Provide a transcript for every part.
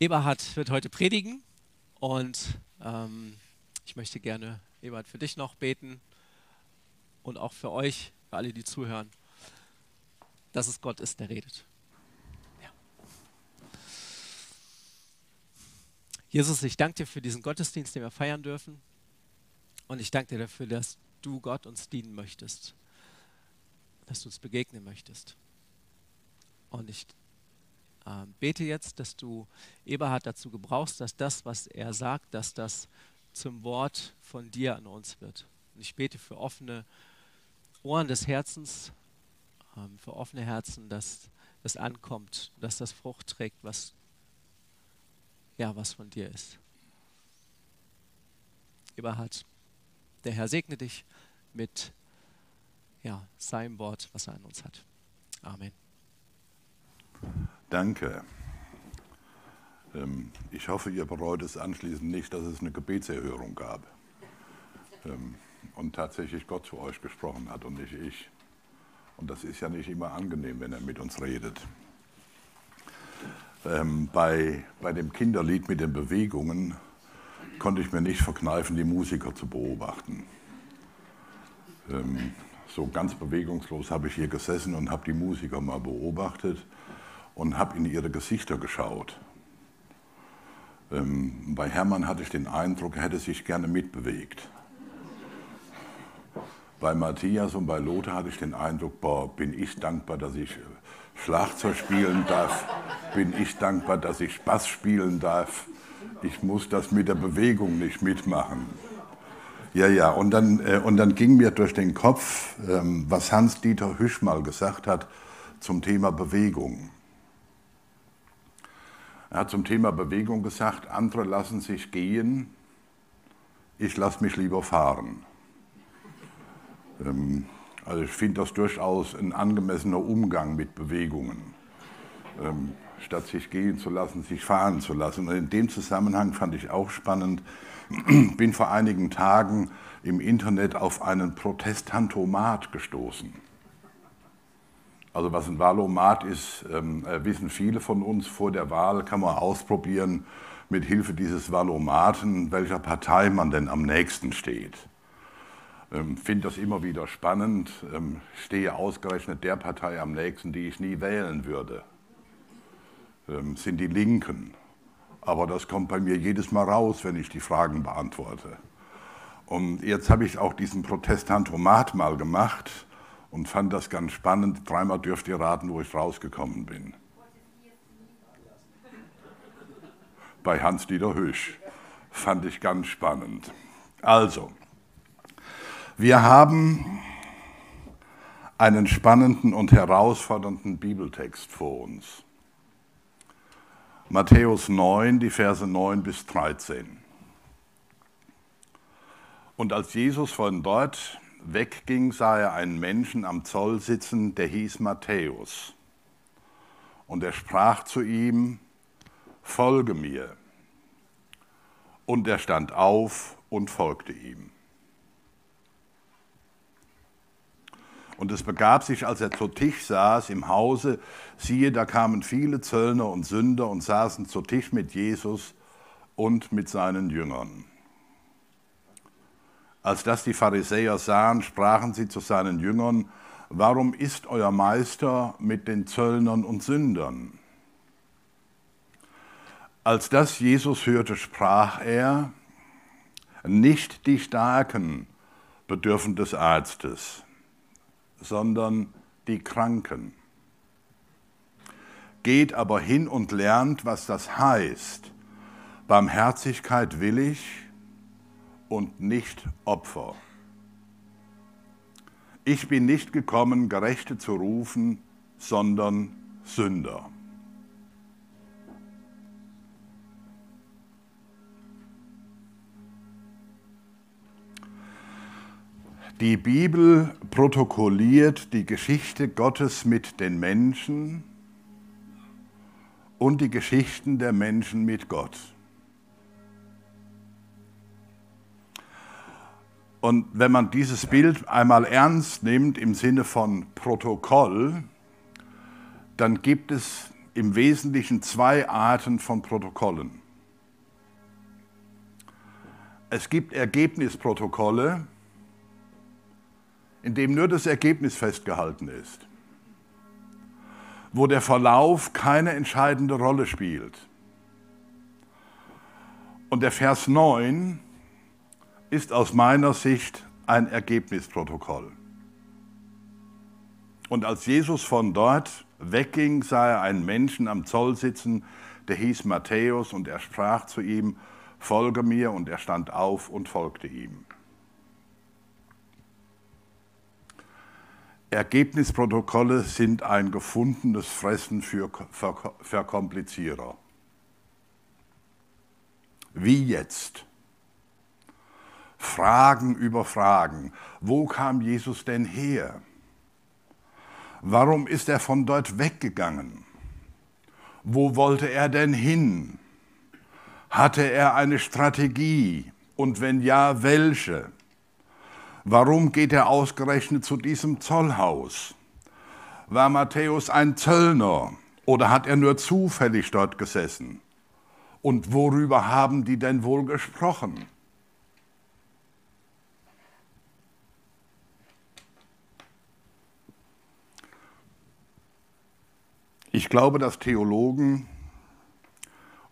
Eberhard wird heute predigen und ähm, ich möchte gerne, Eberhard, für dich noch beten und auch für euch, für alle, die zuhören, dass es Gott ist, der redet. Ja. Jesus, ich danke dir für diesen Gottesdienst, den wir feiern dürfen. Und ich danke dir dafür, dass du Gott uns dienen möchtest, dass du uns begegnen möchtest. Und ich äh, bete jetzt, dass du Eberhard dazu gebrauchst, dass das, was er sagt, dass das zum Wort von dir an uns wird. Und ich bete für offene Ohren des Herzens, ähm, für offene Herzen, dass das ankommt, dass das Frucht trägt, was, ja, was von dir ist. Eberhard, der Herr segne dich mit ja, seinem Wort, was er an uns hat. Amen. Danke. Ähm, ich hoffe, ihr bereut es anschließend nicht, dass es eine Gebetserhörung gab ähm, und tatsächlich Gott zu euch gesprochen hat und nicht ich. Und das ist ja nicht immer angenehm, wenn er mit uns redet. Ähm, bei, bei dem Kinderlied mit den Bewegungen konnte ich mir nicht verkneifen, die Musiker zu beobachten. so ganz bewegungslos habe ich hier gesessen und habe die Musiker mal beobachtet und habe in ihre Gesichter geschaut. Ähm, bei Hermann hatte ich den Eindruck, er hätte sich gerne mitbewegt. Bei Matthias und bei Lothar hatte ich den Eindruck, boah, bin ich dankbar, dass ich äh, Schlagzeug spielen darf, bin ich dankbar, dass ich Spaß spielen darf. Ich muss das mit der Bewegung nicht mitmachen. Ja, ja, und dann, äh, und dann ging mir durch den Kopf, ähm, was Hans-Dieter Hüsch mal gesagt hat zum Thema Bewegung. Er hat zum Thema Bewegung gesagt, andere lassen sich gehen, ich lasse mich lieber fahren. Ähm, also ich finde das durchaus ein angemessener Umgang mit Bewegungen. Ähm, statt sich gehen zu lassen, sich fahren zu lassen. Und in dem Zusammenhang fand ich auch spannend, bin vor einigen Tagen im Internet auf einen Protestantomat gestoßen. Also was ein Wahlomat ist, ähm, äh, wissen viele von uns. Vor der Wahl kann man ausprobieren, mit Hilfe dieses Wahlomaten, welcher Partei man denn am nächsten steht. Ähm, Finde das immer wieder spannend. Ähm, stehe ausgerechnet der Partei am nächsten, die ich nie wählen würde. Ähm, sind die Linken. Aber das kommt bei mir jedes Mal raus, wenn ich die Fragen beantworte. Und jetzt habe ich auch diesen Protestantomat mal gemacht und fand das ganz spannend. Dreimal dürft ihr raten, wo ich rausgekommen bin. Bei Hans-Dieter Hüsch. Fand ich ganz spannend. Also, wir haben einen spannenden und herausfordernden Bibeltext vor uns. Matthäus 9, die Verse 9 bis 13. Und als Jesus von dort wegging, sah er einen Menschen am Zoll sitzen, der hieß Matthäus. Und er sprach zu ihm, Folge mir. Und er stand auf und folgte ihm. Und es begab sich, als er zu Tisch saß im Hause, siehe, da kamen viele Zöllner und Sünder und saßen zu Tisch mit Jesus und mit seinen Jüngern. Als das die Pharisäer sahen, sprachen sie zu seinen Jüngern, warum ist euer Meister mit den Zöllnern und Sündern? Als das Jesus hörte, sprach er, nicht die Starken bedürfen des Arztes, sondern die Kranken. Geht aber hin und lernt, was das heißt. Barmherzigkeit will ich und nicht Opfer. Ich bin nicht gekommen, Gerechte zu rufen, sondern Sünder. Die Bibel protokolliert die Geschichte Gottes mit den Menschen und die Geschichten der Menschen mit Gott. Und wenn man dieses Bild einmal ernst nimmt im Sinne von Protokoll, dann gibt es im Wesentlichen zwei Arten von Protokollen. Es gibt Ergebnisprotokolle, in dem nur das Ergebnis festgehalten ist, wo der Verlauf keine entscheidende Rolle spielt. Und der Vers 9 ist aus meiner Sicht ein Ergebnisprotokoll. Und als Jesus von dort wegging, sah er einen Menschen am Zoll sitzen, der hieß Matthäus, und er sprach zu ihm, folge mir, und er stand auf und folgte ihm. Ergebnisprotokolle sind ein gefundenes Fressen für Verkomplizierer. Wie jetzt? Fragen über Fragen. Wo kam Jesus denn her? Warum ist er von dort weggegangen? Wo wollte er denn hin? Hatte er eine Strategie? Und wenn ja, welche? Warum geht er ausgerechnet zu diesem Zollhaus? War Matthäus ein Zöllner oder hat er nur zufällig dort gesessen? Und worüber haben die denn wohl gesprochen? Ich glaube, dass Theologen,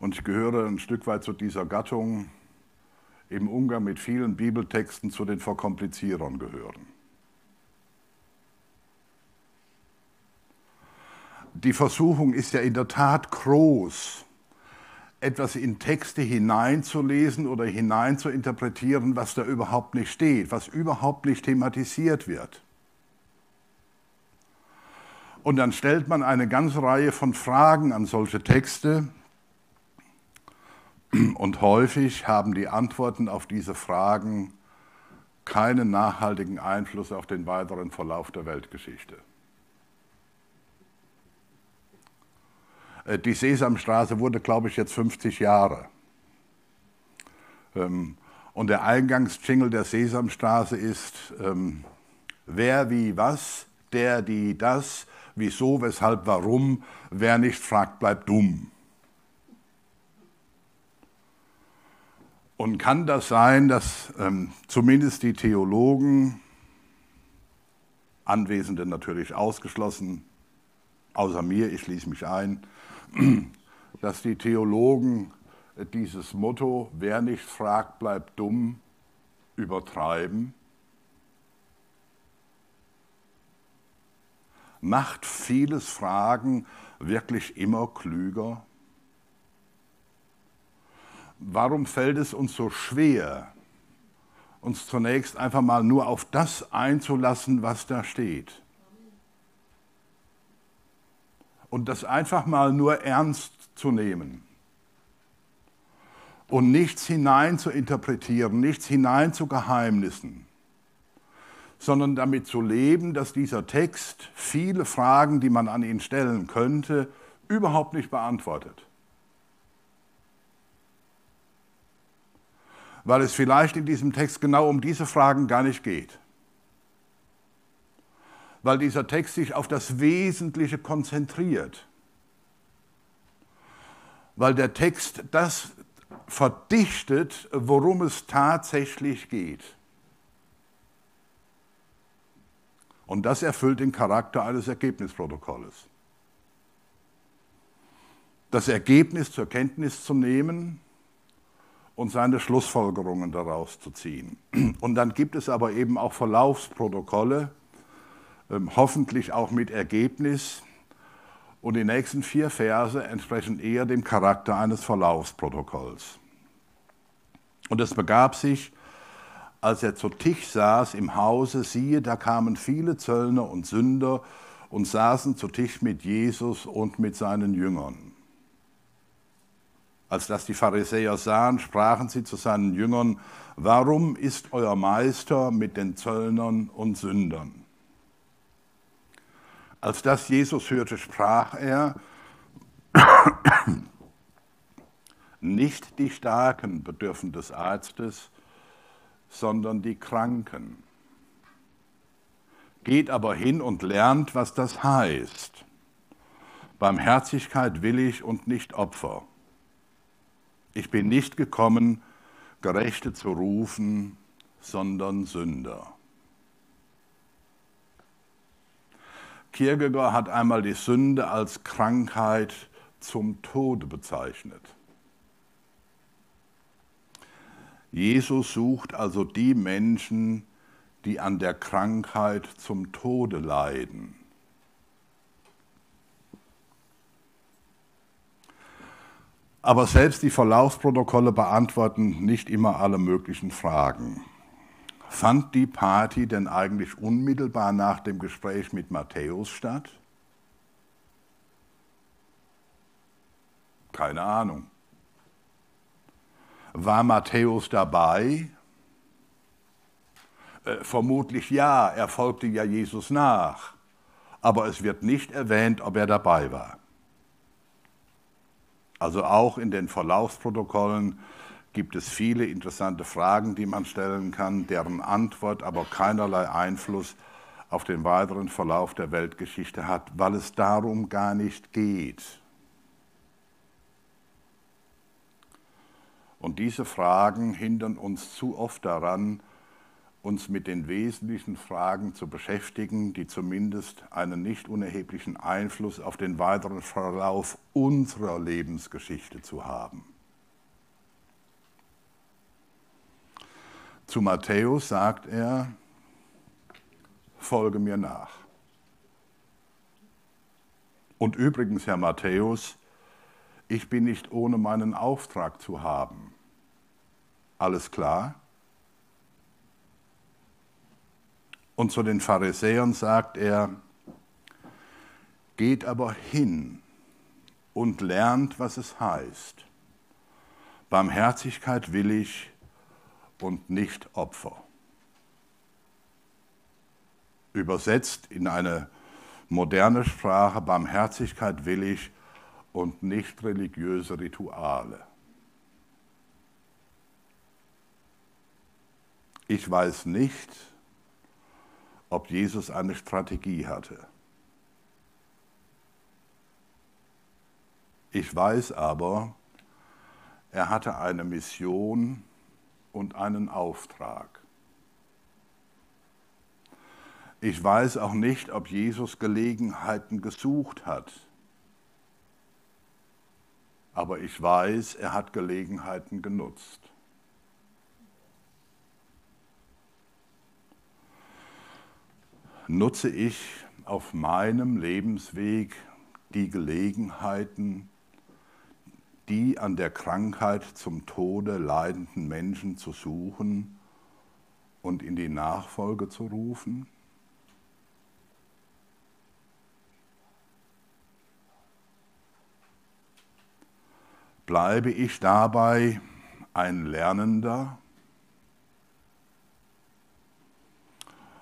und ich gehöre ein Stück weit zu dieser Gattung, im Umgang mit vielen Bibeltexten zu den Verkomplizierern gehören. Die Versuchung ist ja in der Tat groß, etwas in Texte hineinzulesen oder hineinzuinterpretieren, was da überhaupt nicht steht, was überhaupt nicht thematisiert wird. Und dann stellt man eine ganze Reihe von Fragen an solche Texte. Und häufig haben die Antworten auf diese Fragen keinen nachhaltigen Einfluss auf den weiteren Verlauf der Weltgeschichte. Äh, die Sesamstraße wurde, glaube ich, jetzt 50 Jahre. Ähm, und der Eingangsjingle der Sesamstraße ist, ähm, wer wie was, der die das, wieso, weshalb, warum. Wer nicht fragt, bleibt dumm. Und kann das sein, dass ähm, zumindest die Theologen, Anwesende natürlich ausgeschlossen, außer mir, ich schließe mich ein, dass die Theologen dieses Motto, wer nicht fragt, bleibt dumm, übertreiben? Macht vieles Fragen wirklich immer klüger? Warum fällt es uns so schwer, uns zunächst einfach mal nur auf das einzulassen, was da steht? Und das einfach mal nur ernst zu nehmen und nichts hinein zu interpretieren, nichts hinein zu geheimnissen sondern damit zu leben, dass dieser Text viele Fragen, die man an ihn stellen könnte, überhaupt nicht beantwortet. Weil es vielleicht in diesem Text genau um diese Fragen gar nicht geht. Weil dieser Text sich auf das Wesentliche konzentriert. Weil der Text das verdichtet, worum es tatsächlich geht. Und das erfüllt den Charakter eines Ergebnisprotokolles. Das Ergebnis zur Kenntnis zu nehmen und seine Schlussfolgerungen daraus zu ziehen. Und dann gibt es aber eben auch Verlaufsprotokolle, ähm, hoffentlich auch mit Ergebnis. Und die nächsten vier Verse entsprechen eher dem Charakter eines Verlaufsprotokolls. Und es begab sich, als er zu Tisch saß im Hause, siehe, da kamen viele Zöllner und Sünder und saßen zu Tisch mit Jesus und mit seinen Jüngern. Als das die Pharisäer sahen, sprachen sie zu seinen Jüngern, warum ist euer Meister mit den Zöllnern und Sündern? Als das Jesus hörte, sprach er, nicht die Starken bedürfen des Arztes, sondern die Kranken. Geht aber hin und lernt, was das heißt. Barmherzigkeit will ich und nicht Opfer. Ich bin nicht gekommen, Gerechte zu rufen, sondern Sünder. Kierkegaard hat einmal die Sünde als Krankheit zum Tode bezeichnet. Jesus sucht also die Menschen, die an der Krankheit zum Tode leiden. Aber selbst die Verlaufsprotokolle beantworten nicht immer alle möglichen Fragen. Fand die Party denn eigentlich unmittelbar nach dem Gespräch mit Matthäus statt? Keine Ahnung. War Matthäus dabei? Äh, vermutlich ja, er folgte ja Jesus nach. Aber es wird nicht erwähnt, ob er dabei war. Also auch in den Verlaufsprotokollen gibt es viele interessante Fragen, die man stellen kann, deren Antwort aber keinerlei Einfluss auf den weiteren Verlauf der Weltgeschichte hat, weil es darum gar nicht geht. Und diese Fragen hindern uns zu oft daran, uns mit den wesentlichen Fragen zu beschäftigen, die zumindest einen nicht unerheblichen Einfluss auf den weiteren Verlauf unserer Lebensgeschichte zu haben. Zu Matthäus sagt er, folge mir nach. Und übrigens, Herr Matthäus, ich bin nicht ohne meinen Auftrag zu haben. Alles klar? Und zu den Pharisäern sagt er, geht aber hin und lernt, was es heißt. Barmherzigkeit will ich und nicht Opfer. Übersetzt in eine moderne Sprache, Barmherzigkeit will ich und nicht religiöse Rituale. Ich weiß nicht, ob Jesus eine Strategie hatte. Ich weiß aber, er hatte eine Mission und einen Auftrag. Ich weiß auch nicht, ob Jesus Gelegenheiten gesucht hat, aber ich weiß, er hat Gelegenheiten genutzt. Nutze ich auf meinem Lebensweg die Gelegenheiten, die an der Krankheit zum Tode leidenden Menschen zu suchen und in die Nachfolge zu rufen? Bleibe ich dabei ein Lernender?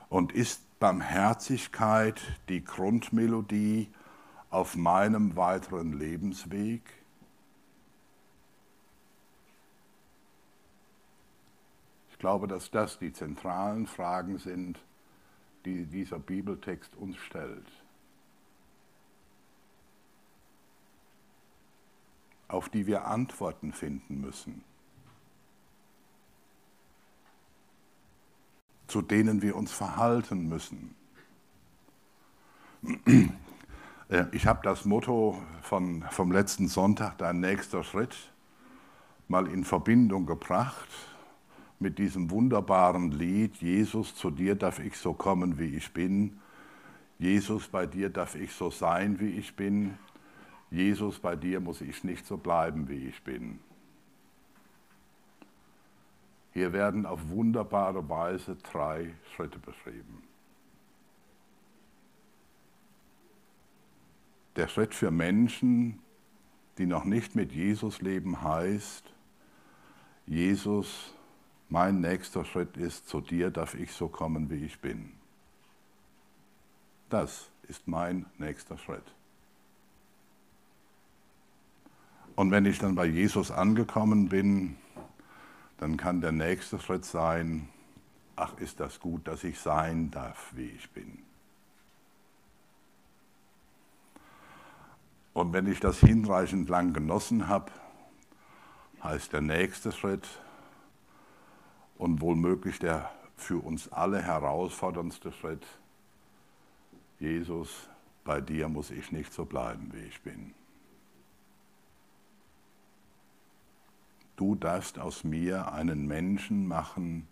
Und ist Barmherzigkeit die Grundmelodie auf meinem weiteren Lebensweg? Ich glaube, dass das die zentralen Fragen sind, die dieser Bibeltext uns stellt. Auf die wir Antworten finden müssen, zu denen wir uns verhalten müssen. Äh, ich habe das Motto von, vom letzten Sonntag, dein nächster Schritt, mal in Verbindung gebracht mit diesem wunderbaren Lied, Jesus, zu dir darf ich so kommen, wie ich bin. Jesus, bei dir darf ich so sein, wie ich bin. Jesus, bei dir muss ich nicht so bleiben, wie ich bin. Hier werden auf wunderbare Weise drei Schritte beschrieben. Der Schritt für Menschen, die noch nicht mit Jesus leben, heißt, Jesus, mein nächster Schritt ist, zu dir darf ich so kommen, wie ich bin. Das ist mein nächster Schritt. Und wenn ich dann bei Jesus angekommen bin, dann kann der nächste Schritt sein, ach ist das gut, dass ich sein darf, wie ich bin. Und wenn ich das hinreichend lang genossen habe, heißt der nächste Schritt und wohlmöglich der für uns alle herausforderndste Schritt, Jesus, bei dir muss ich nicht so bleiben, wie ich bin. Du darfst aus mir einen Menschen machen,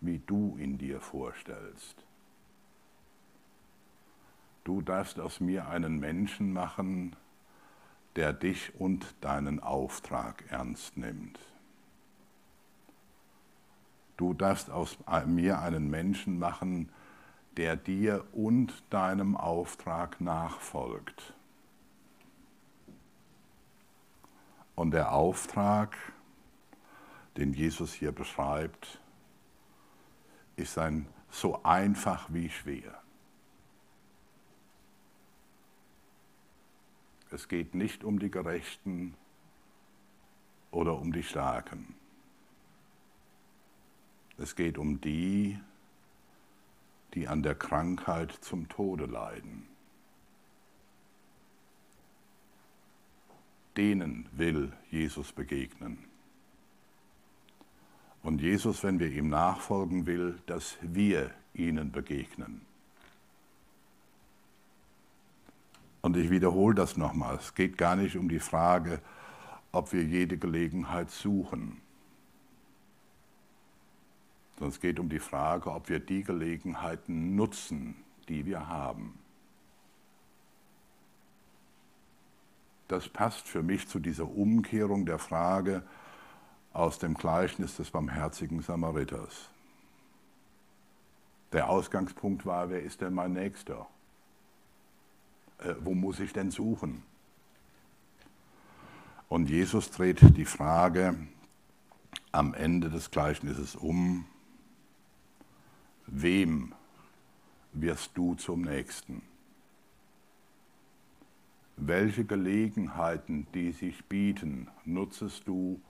wie du ihn dir vorstellst. Du darfst aus mir einen Menschen machen, der dich und deinen Auftrag ernst nimmt. Du darfst aus mir einen Menschen machen, der dir und deinem Auftrag nachfolgt. Und der Auftrag, den Jesus hier beschreibt, ist ein so einfach wie schwer. Es geht nicht um die Gerechten oder um die Starken. Es geht um die, die an der Krankheit zum Tode leiden. Denen will Jesus begegnen. Und Jesus, wenn wir ihm nachfolgen will, dass wir ihnen begegnen. Und ich wiederhole das nochmal. Es geht gar nicht um die Frage, ob wir jede Gelegenheit suchen, sondern es geht um die Frage, ob wir die Gelegenheiten nutzen, die wir haben. Das passt für mich zu dieser Umkehrung der Frage aus dem Gleichnis des barmherzigen Samariters. Der Ausgangspunkt war, wer ist denn mein Nächster? äh, wo muss ich denn suchen? Und Jesus dreht die Frage am Ende des Gleichnisses um, wem wirst du zum Nächsten? Welche Gelegenheiten, die sich bieten, nutzest du,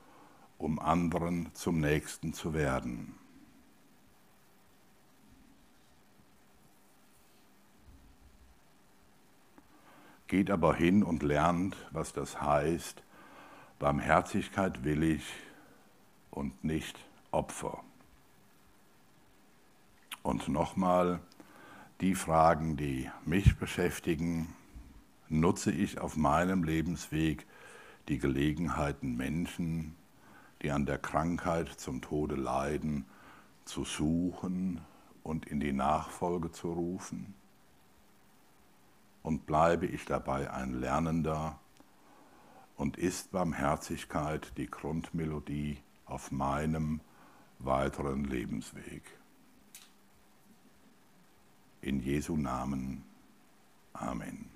um anderen zum Nächsten zu werden? geht aber hin und lernt, was das heißt, Barmherzigkeit will ich und nicht Opfer. Und nochmal, die Fragen, die mich beschäftigen, nutze ich auf meinem Lebensweg die Gelegenheiten, Menschen, die an der Krankheit zum Tode leiden, zu suchen und in die Nachfolge zu rufen? Und bleibe ich dabei ein Lernender? Und ist Barmherzigkeit die Grundmelodie auf meinem weiteren Lebensweg? In Jesu Namen. Amen.